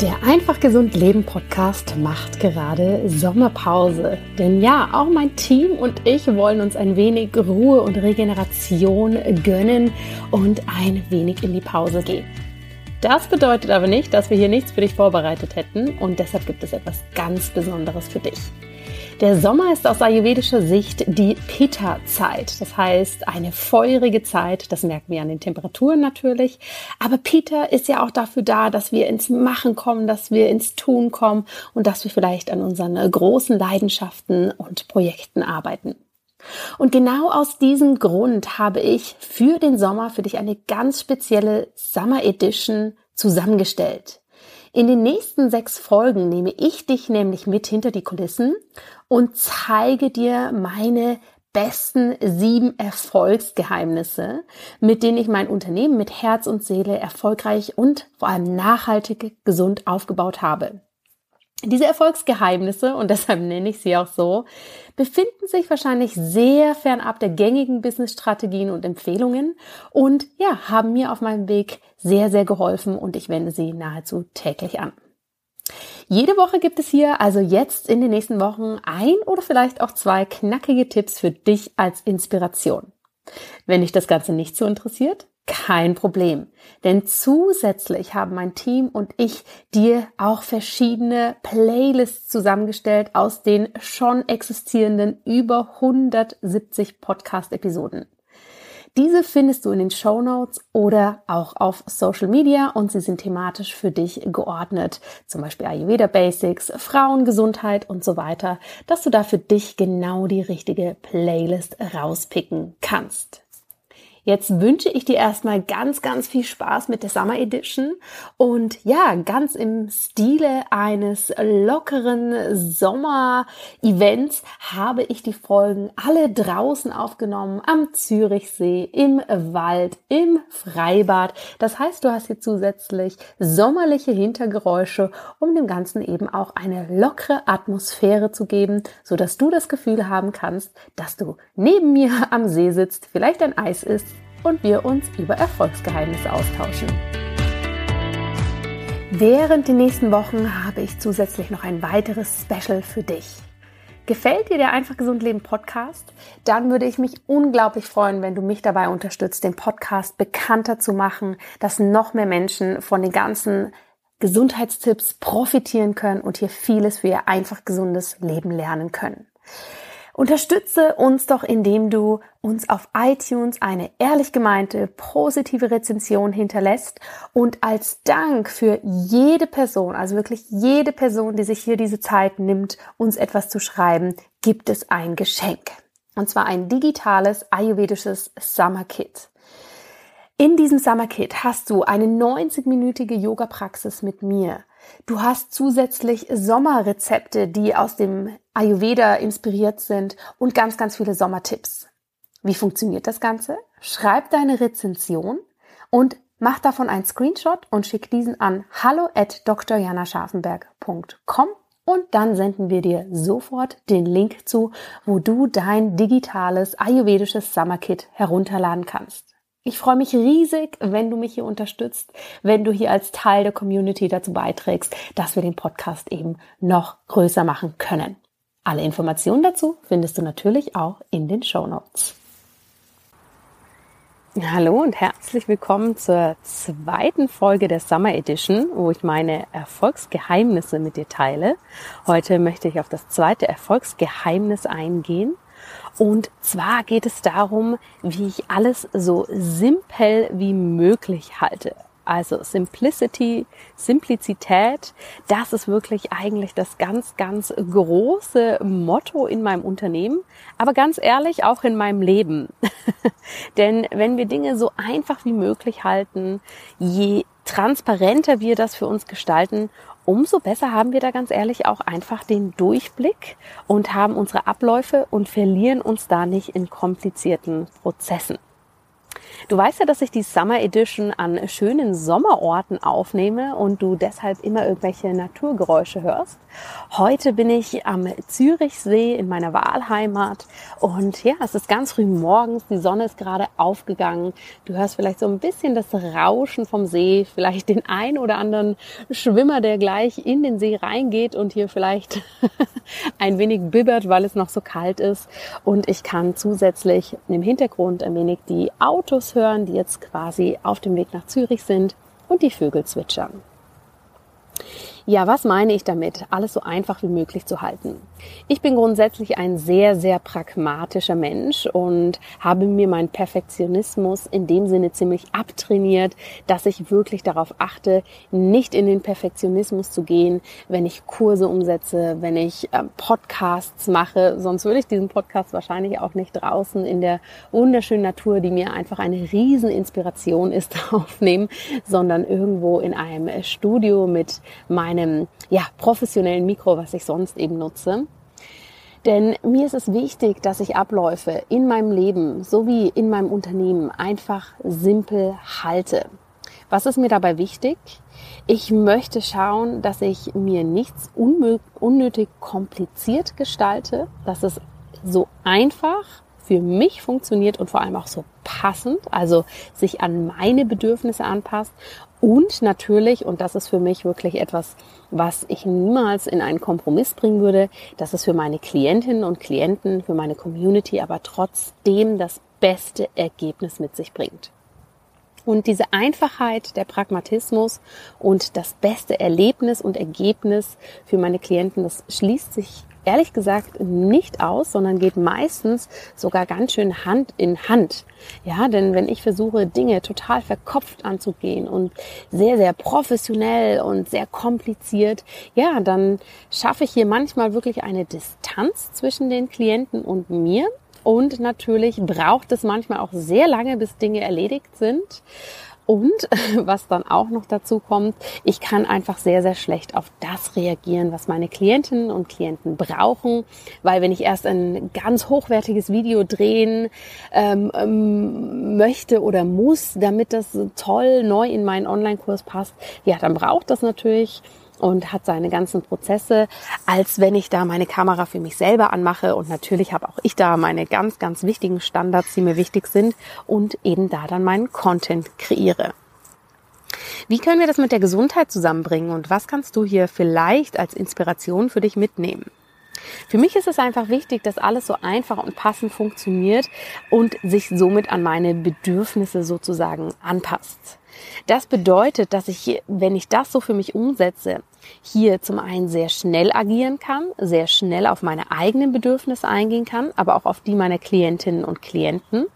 Der Einfach Gesund Leben Podcast macht gerade Sommerpause. Denn ja, auch mein Team und ich wollen uns ein wenig Ruhe und Regeneration gönnen und ein wenig in die Pause gehen. Das bedeutet aber nicht, dass wir hier nichts für dich vorbereitet hätten und deshalb gibt es etwas ganz Besonderes für dich. Der Sommer ist aus ayurvedischer Sicht die Pitta-Zeit. Das heißt, eine feurige Zeit. Das merken wir an den Temperaturen natürlich. Aber Pitta ist ja auch dafür da, dass wir ins Machen kommen, dass wir ins Tun kommen und dass wir vielleicht an unseren großen Leidenschaften und Projekten arbeiten. Und genau aus diesem Grund habe ich für den Sommer für dich eine ganz spezielle Summer Edition zusammengestellt. In den nächsten sechs Folgen nehme ich dich nämlich mit hinter die Kulissen und zeige dir meine besten sieben Erfolgsgeheimnisse, mit denen ich mein Unternehmen mit Herz und Seele erfolgreich und vor allem nachhaltig gesund aufgebaut habe. Diese Erfolgsgeheimnisse, und deshalb nenne ich sie auch so, befinden sich wahrscheinlich sehr fernab der gängigen Business-Strategien und Empfehlungen und ja, haben mir auf meinem Weg sehr, sehr geholfen und ich wende sie nahezu täglich an. Jede Woche gibt es hier also jetzt in den nächsten Wochen ein oder vielleicht auch zwei knackige Tipps für dich als Inspiration. Wenn dich das Ganze nicht so interessiert, kein Problem. Denn zusätzlich haben mein Team und ich dir auch verschiedene Playlists zusammengestellt aus den schon existierenden über 170 Podcast-Episoden. Diese findest du in den Show Notes oder auch auf Social Media und sie sind thematisch für dich geordnet. Zum Beispiel Ayurveda Basics, Frauengesundheit und so weiter, dass du da für dich genau die richtige Playlist rauspicken kannst. Jetzt wünsche ich dir erstmal ganz, ganz viel Spaß mit der Summer Edition und ja, ganz im Stile eines lockeren Sommer-Events habe ich die Folgen alle draußen aufgenommen, am Zürichsee, im Wald, im Freibad. Das heißt, du hast hier zusätzlich sommerliche Hintergeräusche, um dem Ganzen eben auch eine lockere Atmosphäre zu geben, so dass du das Gefühl haben kannst, dass du neben mir am See sitzt, vielleicht ein Eis isst und wir uns über Erfolgsgeheimnisse austauschen. Während den nächsten Wochen habe ich zusätzlich noch ein weiteres Special für dich. Gefällt dir der Einfach Gesund Leben Podcast? Dann würde ich mich unglaublich freuen, wenn du mich dabei unterstützt, den Podcast bekannter zu machen, dass noch mehr Menschen von den ganzen Gesundheitstipps profitieren können und hier vieles für ihr einfach gesundes Leben lernen können. Unterstütze uns doch, indem du uns auf iTunes eine ehrlich gemeinte, positive Rezension hinterlässt und als Dank für jede Person, also wirklich jede Person, die sich hier diese Zeit nimmt, uns etwas zu schreiben, gibt es ein Geschenk. Und zwar ein digitales ayurvedisches Summer Kit. In diesem Summer Kit hast du eine 90-minütige Yoga-Praxis mit mir. Du hast zusätzlich Sommerrezepte, die aus dem Ayurveda inspiriert sind und ganz, ganz viele Sommertipps. Wie funktioniert das Ganze? Schreib deine Rezension und mach davon einen Screenshot und schick diesen an hallo at drjanascharfenberg.com und dann senden wir dir sofort den Link zu, wo du dein digitales ayurvedisches Summerkit herunterladen kannst. Ich freue mich riesig, wenn du mich hier unterstützt, wenn du hier als Teil der Community dazu beiträgst, dass wir den Podcast eben noch größer machen können. Alle Informationen dazu findest du natürlich auch in den Show Notes. Hallo und herzlich willkommen zur zweiten Folge der Summer Edition, wo ich meine Erfolgsgeheimnisse mit dir teile. Heute möchte ich auf das zweite Erfolgsgeheimnis eingehen. Und zwar geht es darum, wie ich alles so simpel wie möglich halte. Also Simplicity, Simplizität, das ist wirklich eigentlich das ganz, ganz große Motto in meinem Unternehmen, aber ganz ehrlich auch in meinem Leben. Denn wenn wir Dinge so einfach wie möglich halten, je transparenter wir das für uns gestalten, umso besser haben wir da ganz ehrlich auch einfach den Durchblick und haben unsere Abläufe und verlieren uns da nicht in komplizierten Prozessen. Du weißt ja, dass ich die Summer Edition an schönen Sommerorten aufnehme und du deshalb immer irgendwelche Naturgeräusche hörst. Heute bin ich am Zürichsee in meiner Wahlheimat und ja, es ist ganz früh morgens, die Sonne ist gerade aufgegangen. Du hörst vielleicht so ein bisschen das Rauschen vom See, vielleicht den ein oder anderen Schwimmer, der gleich in den See reingeht und hier vielleicht ein wenig bibbert, weil es noch so kalt ist. Und ich kann zusätzlich im Hintergrund ein wenig die Autos hören, die jetzt quasi auf dem Weg nach Zürich sind und die Vögel zwitschern. Ja, was meine ich damit? Alles so einfach wie möglich zu halten. Ich bin grundsätzlich ein sehr, sehr pragmatischer Mensch und habe mir meinen Perfektionismus in dem Sinne ziemlich abtrainiert, dass ich wirklich darauf achte, nicht in den Perfektionismus zu gehen, wenn ich Kurse umsetze, wenn ich äh, Podcasts mache. Sonst würde ich diesen Podcast wahrscheinlich auch nicht draußen in der wunderschönen Natur, die mir einfach eine Rieseninspiration ist, aufnehmen, sondern irgendwo in einem Studio mit meinen meinem ja, professionellen Mikro, was ich sonst eben nutze. Denn mir ist es wichtig, dass ich Abläufe in meinem Leben sowie in meinem Unternehmen einfach simpel halte. Was ist mir dabei wichtig? Ich möchte schauen, dass ich mir nichts unnötig kompliziert gestalte, dass es so einfach für mich funktioniert und vor allem auch so passend, also sich an meine Bedürfnisse anpasst und natürlich, und das ist für mich wirklich etwas, was ich niemals in einen Kompromiss bringen würde, dass es für meine Klientinnen und Klienten, für meine Community aber trotzdem das beste Ergebnis mit sich bringt. Und diese Einfachheit, der Pragmatismus und das beste Erlebnis und Ergebnis für meine Klienten, das schließt sich ehrlich gesagt nicht aus, sondern geht meistens sogar ganz schön Hand in Hand. Ja, denn wenn ich versuche, Dinge total verkopft anzugehen und sehr, sehr professionell und sehr kompliziert, ja, dann schaffe ich hier manchmal wirklich eine Distanz zwischen den Klienten und mir. Und natürlich braucht es manchmal auch sehr lange, bis Dinge erledigt sind. Und was dann auch noch dazu kommt, ich kann einfach sehr, sehr schlecht auf das reagieren, was meine Klientinnen und Klienten brauchen, weil wenn ich erst ein ganz hochwertiges Video drehen ähm, ähm, möchte oder muss, damit das toll neu in meinen Online-Kurs passt, ja, dann braucht das natürlich und hat seine ganzen Prozesse, als wenn ich da meine Kamera für mich selber anmache. Und natürlich habe auch ich da meine ganz, ganz wichtigen Standards, die mir wichtig sind und eben da dann meinen Content kreiere. Wie können wir das mit der Gesundheit zusammenbringen und was kannst du hier vielleicht als Inspiration für dich mitnehmen? Für mich ist es einfach wichtig, dass alles so einfach und passend funktioniert und sich somit an meine Bedürfnisse sozusagen anpasst. Das bedeutet, dass ich, wenn ich das so für mich umsetze, hier zum einen sehr schnell agieren kann, sehr schnell auf meine eigenen Bedürfnisse eingehen kann, aber auch auf die meiner Klientinnen und Klienten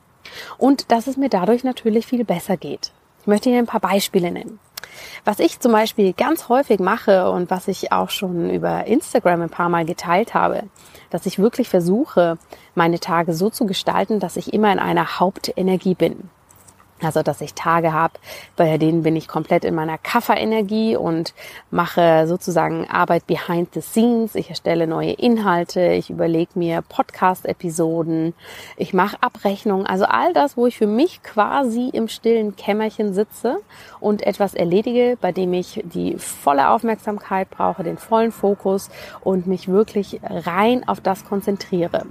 und dass es mir dadurch natürlich viel besser geht. Ich möchte hier ein paar Beispiele nennen. Was ich zum Beispiel ganz häufig mache und was ich auch schon über Instagram ein paar Mal geteilt habe, dass ich wirklich versuche, meine Tage so zu gestalten, dass ich immer in einer Hauptenergie bin. Also, dass ich Tage habe, bei denen bin ich komplett in meiner Kafferenergie und mache sozusagen Arbeit behind the scenes. Ich erstelle neue Inhalte, ich überlege mir Podcast-Episoden, ich mache Abrechnungen. Also all das, wo ich für mich quasi im stillen Kämmerchen sitze und etwas erledige, bei dem ich die volle Aufmerksamkeit brauche, den vollen Fokus und mich wirklich rein auf das konzentriere.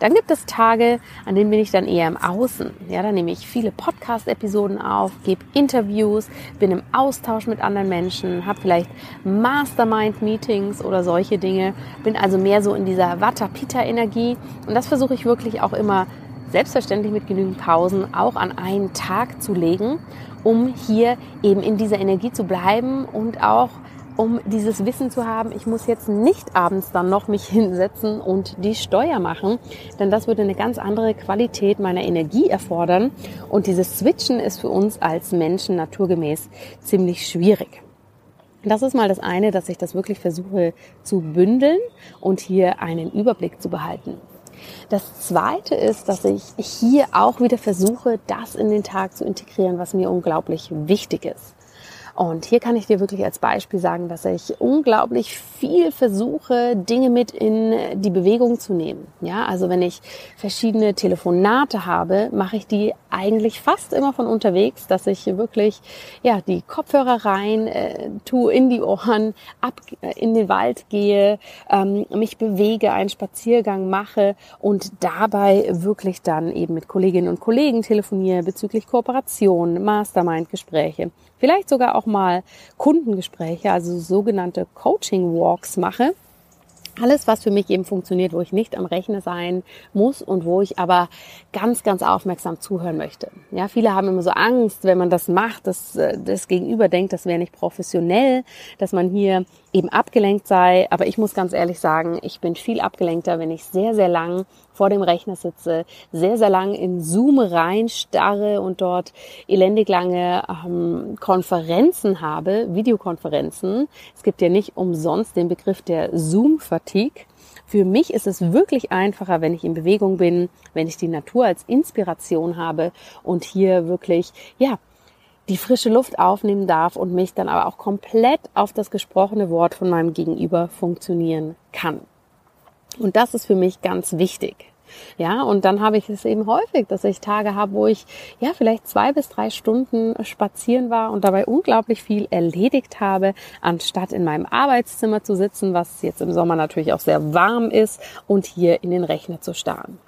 Dann gibt es Tage, an denen bin ich dann eher im Außen. Ja, dann nehme ich viele Podcast-Episoden auf, gebe Interviews, bin im Austausch mit anderen Menschen, habe vielleicht Mastermind-Meetings oder solche Dinge. Bin also mehr so in dieser Vata-Pitta-Energie. Und das versuche ich wirklich auch immer selbstverständlich mit genügend Pausen auch an einen Tag zu legen, um hier eben in dieser Energie zu bleiben und auch um dieses Wissen zu haben, ich muss jetzt nicht abends dann noch mich hinsetzen und die Steuer machen, denn das würde eine ganz andere Qualität meiner Energie erfordern und dieses Switchen ist für uns als Menschen naturgemäß ziemlich schwierig. Das ist mal das eine, dass ich das wirklich versuche zu bündeln und hier einen Überblick zu behalten. Das zweite ist, dass ich hier auch wieder versuche, das in den Tag zu integrieren, was mir unglaublich wichtig ist. Und hier kann ich dir wirklich als Beispiel sagen, dass ich unglaublich viel versuche, Dinge mit in die Bewegung zu nehmen. Ja, also wenn ich verschiedene Telefonate habe, mache ich die eigentlich fast immer von unterwegs, dass ich wirklich, ja, die Kopfhörer rein, äh, tue in die Ohren, ab äh, in den Wald gehe, ähm, mich bewege, einen Spaziergang mache und dabei wirklich dann eben mit Kolleginnen und Kollegen telefoniere bezüglich Kooperation, Mastermind-Gespräche, vielleicht sogar auch mal Kundengespräche, also sogenannte Coaching-Walks mache alles, was für mich eben funktioniert, wo ich nicht am Rechner sein muss und wo ich aber ganz, ganz aufmerksam zuhören möchte. Ja, viele haben immer so Angst, wenn man das macht, dass äh, das Gegenüber denkt, das wäre nicht professionell, dass man hier eben abgelenkt sei. Aber ich muss ganz ehrlich sagen, ich bin viel abgelenkter, wenn ich sehr, sehr lang vor dem Rechner sitze, sehr, sehr lang in Zoom reinstarre und dort elendig lange ähm, Konferenzen habe, Videokonferenzen. Es gibt ja nicht umsonst den Begriff der Zoom-Fatigue. Für mich ist es wirklich einfacher, wenn ich in Bewegung bin, wenn ich die Natur als Inspiration habe und hier wirklich, ja, die frische Luft aufnehmen darf und mich dann aber auch komplett auf das gesprochene Wort von meinem Gegenüber funktionieren kann. Und das ist für mich ganz wichtig. Ja, und dann habe ich es eben häufig, dass ich Tage habe, wo ich ja vielleicht zwei bis drei Stunden spazieren war und dabei unglaublich viel erledigt habe, anstatt in meinem Arbeitszimmer zu sitzen, was jetzt im Sommer natürlich auch sehr warm ist und hier in den Rechner zu starren.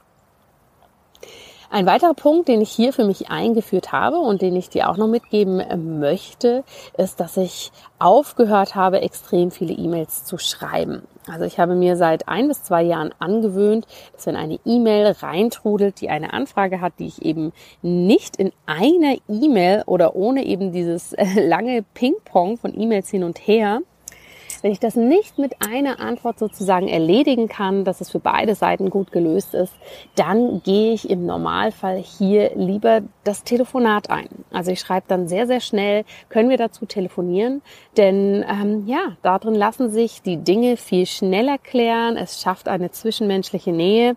Ein weiterer Punkt, den ich hier für mich eingeführt habe und den ich dir auch noch mitgeben möchte, ist, dass ich aufgehört habe, extrem viele E-Mails zu schreiben. Also ich habe mir seit ein bis zwei Jahren angewöhnt, dass wenn eine E-Mail reintrudelt, die eine Anfrage hat, die ich eben nicht in einer E-Mail oder ohne eben dieses lange Ping-Pong von E-Mails hin und her wenn ich das nicht mit einer Antwort sozusagen erledigen kann, dass es für beide Seiten gut gelöst ist, dann gehe ich im Normalfall hier lieber das Telefonat ein. Also ich schreibe dann sehr, sehr schnell, können wir dazu telefonieren? Denn ähm, ja, darin lassen sich die Dinge viel schneller klären. Es schafft eine zwischenmenschliche Nähe.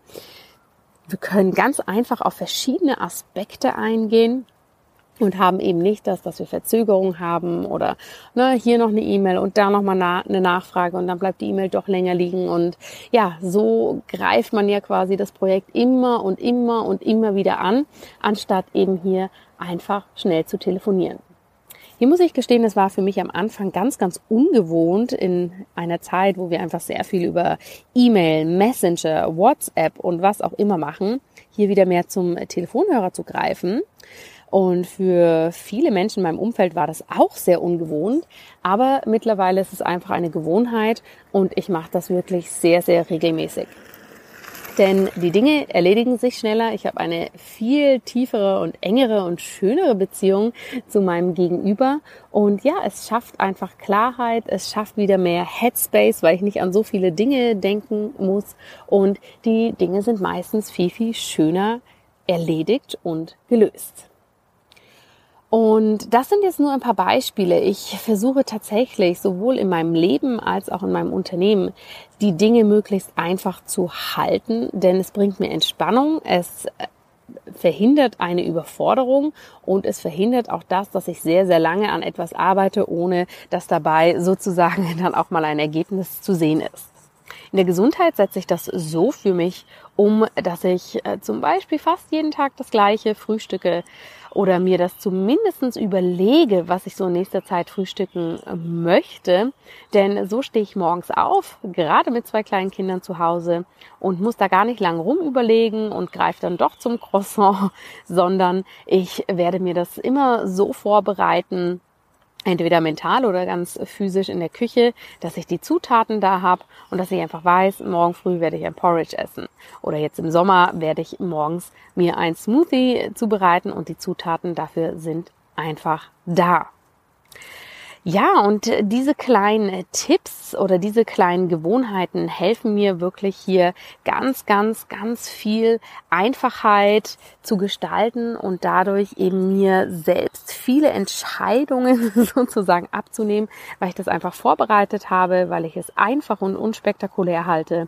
Wir können ganz einfach auf verschiedene Aspekte eingehen und haben eben nicht das, dass wir Verzögerung haben oder ne, hier noch eine E-Mail und da nochmal na, eine Nachfrage und dann bleibt die E-Mail doch länger liegen und ja, so greift man ja quasi das Projekt immer und immer und immer wieder an, anstatt eben hier einfach schnell zu telefonieren. Hier muss ich gestehen, es war für mich am Anfang ganz, ganz ungewohnt in einer Zeit, wo wir einfach sehr viel über E-Mail, Messenger, WhatsApp und was auch immer machen, hier wieder mehr zum Telefonhörer zu greifen. Und für viele Menschen in meinem Umfeld war das auch sehr ungewohnt. Aber mittlerweile ist es einfach eine Gewohnheit und ich mache das wirklich sehr, sehr regelmäßig. Denn die Dinge erledigen sich schneller. Ich habe eine viel tiefere und engere und schönere Beziehung zu meinem Gegenüber. Und ja, es schafft einfach Klarheit. Es schafft wieder mehr Headspace, weil ich nicht an so viele Dinge denken muss. Und die Dinge sind meistens viel, viel schöner erledigt und gelöst. Und das sind jetzt nur ein paar Beispiele. Ich versuche tatsächlich sowohl in meinem Leben als auch in meinem Unternehmen die Dinge möglichst einfach zu halten, denn es bringt mir Entspannung, es äh, verhindert eine Überforderung und es verhindert auch das, dass ich sehr, sehr lange an etwas arbeite, ohne dass dabei sozusagen dann auch mal ein Ergebnis zu sehen ist. In der Gesundheit setze ich das so für mich um, dass ich äh, zum Beispiel fast jeden Tag das gleiche frühstücke oder mir das zumindestens überlege, was ich so in nächster Zeit frühstücken äh, möchte. Denn so stehe ich morgens auf, gerade mit zwei kleinen Kindern zu Hause und muss da gar nicht lang rum überlegen und greife dann doch zum Croissant, sondern ich werde mir das immer so vorbereiten, entweder mental oder ganz physisch in der Küche, dass ich die Zutaten da habe und dass ich einfach weiß, morgen früh werde ich ein Porridge essen. Oder jetzt im Sommer werde ich morgens mir ein Smoothie zubereiten und die Zutaten dafür sind einfach da. Ja, und äh, diese kleinen äh, Tipps oder diese kleinen Gewohnheiten helfen mir wirklich hier ganz, ganz, ganz viel Einfachheit zu gestalten und dadurch eben mir selbst viele Entscheidungen sozusagen abzunehmen, weil ich das einfach vorbereitet habe, weil ich es einfach und unspektakulär halte.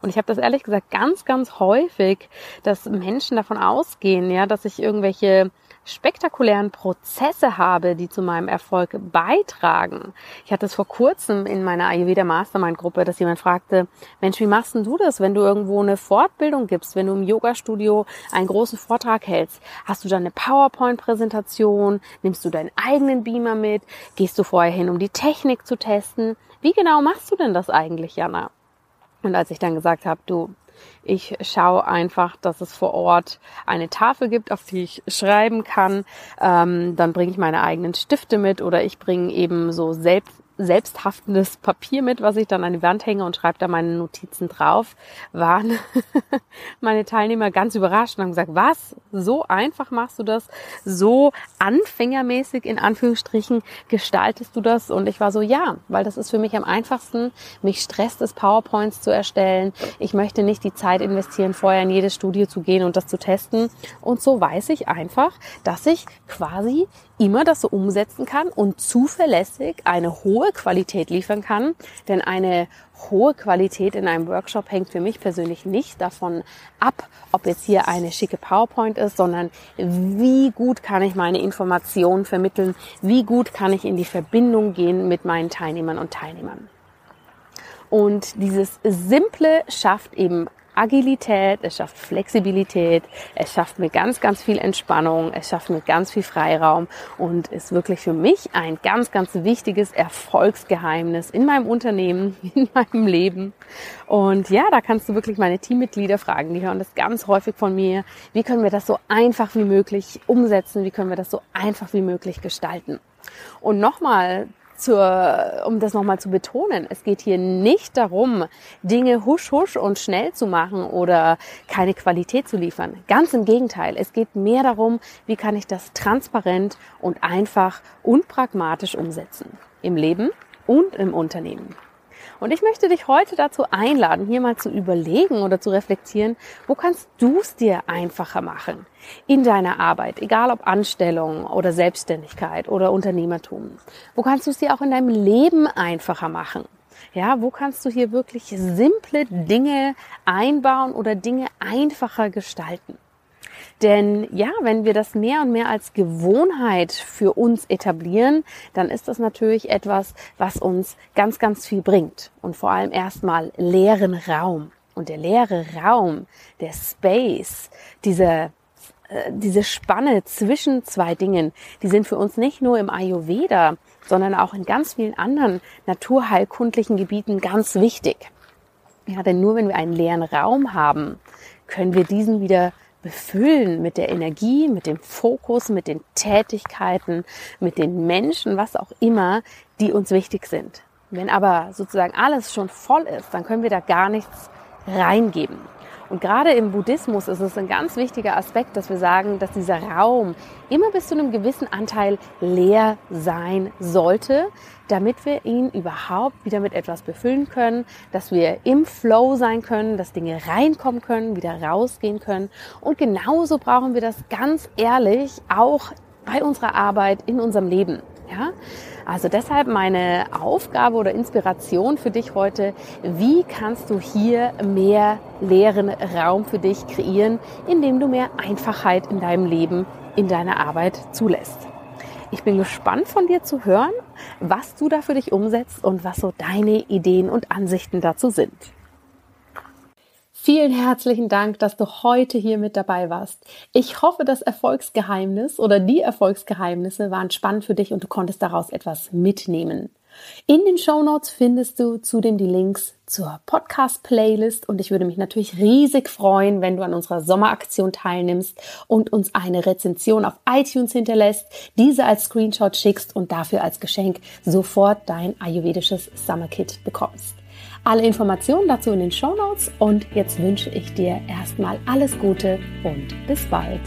Und ich habe das ehrlich gesagt ganz, ganz häufig, dass Menschen davon ausgehen, ja, dass ich irgendwelche spektakulären Prozesse habe, die zu meinem Erfolg beitragen. Ich hatte es vor kurzem in meiner Ayurveda Mastermind Gruppe, dass jemand fragte, Mensch, wie machst denn du das, wenn du irgendwo eine Fortbildung gibst, wenn du im Yoga-Studio einen großen Vortrag hältst? Hast du dann eine PowerPoint-Präsentation? Nimmst du deinen eigenen Beamer mit? Gehst du vorher hin, um die Technik zu testen? Wie genau machst du denn das eigentlich, Jana? Und als ich dann gesagt habe, du, ich schaue einfach, dass es vor Ort eine Tafel gibt, auf die ich schreiben kann. Ähm, dann bringe ich meine eigenen Stifte mit oder ich bringe eben so selbst selbsthaftendes Papier mit, was ich dann an die Wand hänge und schreibe da meine Notizen drauf, waren meine Teilnehmer ganz überrascht und haben gesagt, was? So einfach machst du das? So anfängermäßig in Anführungsstrichen gestaltest du das? Und ich war so, ja, weil das ist für mich am einfachsten. Mich stresst es, PowerPoints zu erstellen. Ich möchte nicht die Zeit investieren, vorher in jedes Studio zu gehen und das zu testen. Und so weiß ich einfach, dass ich quasi immer das so umsetzen kann und zuverlässig eine hohe Qualität liefern kann. Denn eine hohe Qualität in einem Workshop hängt für mich persönlich nicht davon ab, ob jetzt hier eine schicke PowerPoint ist, sondern wie gut kann ich meine Informationen vermitteln, wie gut kann ich in die Verbindung gehen mit meinen Teilnehmern und Teilnehmern. Und dieses Simple schafft eben Agilität, es schafft Flexibilität, es schafft mir ganz, ganz viel Entspannung, es schafft mir ganz viel Freiraum und ist wirklich für mich ein ganz, ganz wichtiges Erfolgsgeheimnis in meinem Unternehmen, in meinem Leben. Und ja, da kannst du wirklich meine Teammitglieder fragen, die hören das ganz häufig von mir. Wie können wir das so einfach wie möglich umsetzen? Wie können wir das so einfach wie möglich gestalten? Und nochmal zur, um das nochmal zu betonen, es geht hier nicht darum, Dinge husch husch und schnell zu machen oder keine Qualität zu liefern. Ganz im Gegenteil, es geht mehr darum, wie kann ich das transparent und einfach und pragmatisch umsetzen. Im Leben und im Unternehmen. Und ich möchte dich heute dazu einladen, hier mal zu überlegen oder zu reflektieren, wo kannst du es dir einfacher machen in deiner Arbeit, egal ob Anstellung oder Selbstständigkeit oder Unternehmertum. Wo kannst du es dir auch in deinem Leben einfacher machen? Ja, wo kannst du hier wirklich simple Dinge einbauen oder Dinge einfacher gestalten? Denn ja, wenn wir das mehr und mehr als Gewohnheit für uns etablieren, dann ist das natürlich etwas, was uns ganz, ganz viel bringt. Und vor allem erstmal leeren Raum. Und der leere Raum, der Space, diese äh, diese Spanne zwischen zwei Dingen, die sind für uns nicht nur im Ayurveda, sondern auch in ganz vielen anderen naturheilkundlichen Gebieten ganz wichtig. Ja, denn nur wenn wir einen leeren Raum haben, können wir diesen wieder befüllen mit der Energie, mit dem Fokus, mit den Tätigkeiten, mit den Menschen, was auch immer, die uns wichtig sind. Wenn aber sozusagen alles schon voll ist, dann können wir da gar nichts reingeben. Und gerade im Buddhismus ist es ein ganz wichtiger Aspekt, dass wir sagen, dass dieser Raum immer bis zu einem gewissen Anteil leer sein sollte, damit wir ihn überhaupt wieder mit etwas befüllen können, dass wir im Flow sein können, dass Dinge reinkommen können, wieder rausgehen können. Und genauso brauchen wir das ganz ehrlich auch bei unserer Arbeit in unserem Leben. Ja? Also deshalb meine Aufgabe oder Inspiration für dich heute, wie kannst du hier mehr leeren Raum für dich kreieren, indem du mehr Einfachheit in deinem Leben, in deiner Arbeit zulässt. Ich bin gespannt von dir zu hören, was du da für dich umsetzt und was so deine Ideen und Ansichten dazu sind. Vielen herzlichen Dank, dass du heute hier mit dabei warst. Ich hoffe, das Erfolgsgeheimnis oder die Erfolgsgeheimnisse waren spannend für dich und du konntest daraus etwas mitnehmen. In den Show Notes findest du zudem die Links zur Podcast-Playlist und ich würde mich natürlich riesig freuen, wenn du an unserer Sommeraktion teilnimmst und uns eine Rezension auf iTunes hinterlässt, diese als Screenshot schickst und dafür als Geschenk sofort dein ayurvedisches Summer Kit bekommst. Alle Informationen dazu in den Show Notes und jetzt wünsche ich dir erstmal alles Gute und bis bald.